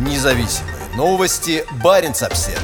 Независимые новости. Барин обсерва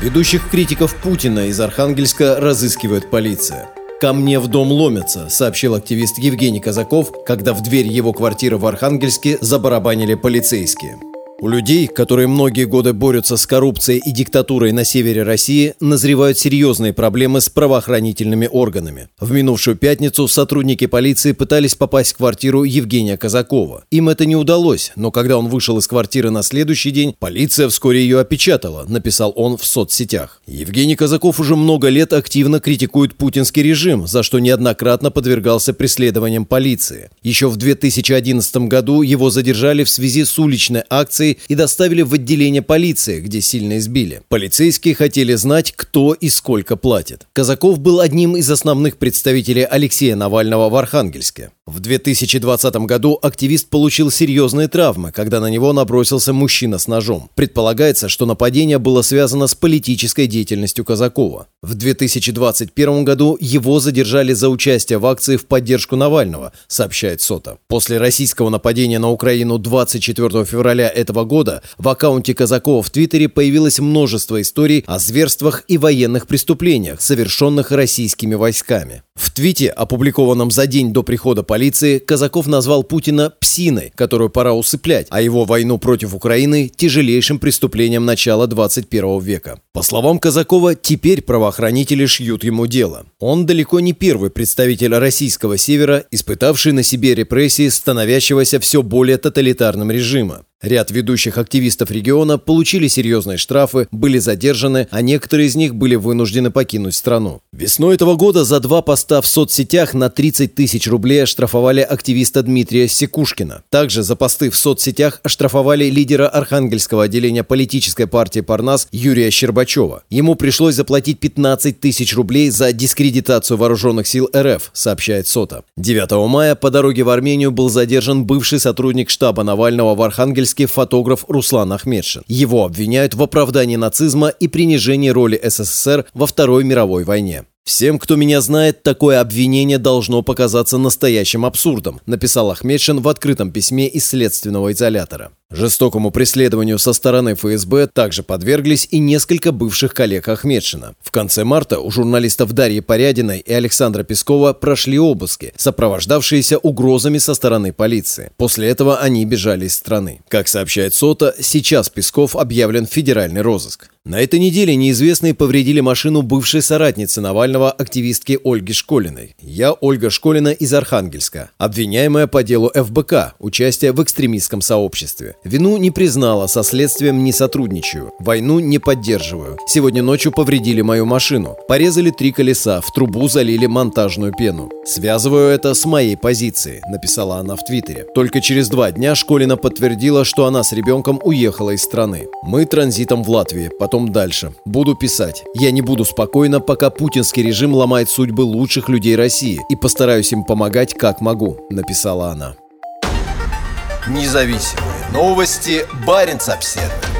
Ведущих критиков Путина из Архангельска разыскивает полиция. «Ко мне в дом ломятся», — сообщил активист Евгений Казаков, когда в дверь его квартиры в Архангельске забарабанили полицейские. У людей, которые многие годы борются с коррупцией и диктатурой на севере России, назревают серьезные проблемы с правоохранительными органами. В минувшую пятницу сотрудники полиции пытались попасть в квартиру Евгения Казакова. Им это не удалось, но когда он вышел из квартиры на следующий день, полиция вскоре ее опечатала, написал он в соцсетях. Евгений Казаков уже много лет активно критикует путинский режим, за что неоднократно подвергался преследованиям полиции. Еще в 2011 году его задержали в связи с уличной акцией полиции и доставили в отделение полиции, где сильно избили. Полицейские хотели знать, кто и сколько платит. Казаков был одним из основных представителей Алексея Навального в Архангельске. В 2020 году активист получил серьезные травмы, когда на него набросился мужчина с ножом. Предполагается, что нападение было связано с политической деятельностью Казакова. В 2021 году его задержали за участие в акции в поддержку Навального, сообщает СОТА. После российского нападения на Украину 24 февраля этого года в аккаунте Казакова в Твиттере появилось множество историй о зверствах и военных преступлениях, совершенных российскими войсками. В твите, опубликованном за день до прихода полиции, Казаков назвал Путина «псиной», которую пора усыплять, а его войну против Украины – тяжелейшим преступлением начала 21 века. По словам Казакова, теперь правоохранители шьют ему дело. Он далеко не первый представитель российского севера, испытавший на себе репрессии становящегося все более тоталитарным режима. Ряд ведущих активистов региона получили серьезные штрафы, были задержаны, а некоторые из них были вынуждены покинуть страну. Весной этого года за два поста в соцсетях на 30 тысяч рублей оштрафовали активиста Дмитрия Секушкина. Также за посты в соцсетях оштрафовали лидера Архангельского отделения политической партии «Парнас» Юрия Щербачева. Ему пришлось заплатить 15 тысяч рублей за дискредитацию вооруженных сил РФ, сообщает СОТА. 9 мая по дороге в Армению был задержан бывший сотрудник штаба Навального в Архангельске израильский фотограф Руслан Ахмедшин. Его обвиняют в оправдании нацизма и принижении роли СССР во Второй мировой войне. «Всем, кто меня знает, такое обвинение должно показаться настоящим абсурдом», написал Ахмедшин в открытом письме из следственного изолятора. Жестокому преследованию со стороны ФСБ также подверглись и несколько бывших коллег Ахмедшина. В конце марта у журналистов Дарьи Порядиной и Александра Пескова прошли обыски, сопровождавшиеся угрозами со стороны полиции. После этого они бежали из страны. Как сообщает СОТА, сейчас Песков объявлен в федеральный розыск. На этой неделе неизвестные повредили машину бывшей соратницы Навального, активистки Ольги Школиной. Я Ольга Школина из Архангельска, обвиняемая по делу ФБК, участие в экстремистском сообществе. Вину не признала, со следствием не сотрудничаю. Войну не поддерживаю. Сегодня ночью повредили мою машину. Порезали три колеса, в трубу залили монтажную пену. Связываю это с моей позиции, написала она в Твиттере. Только через два дня Школина подтвердила, что она с ребенком уехала из страны. Мы транзитом в Латвии, потом дальше. Буду писать. Я не буду спокойно, пока путинский режим ломает судьбы лучших людей России и постараюсь им помогать как могу, написала она. Независимые новости. Барин обседный.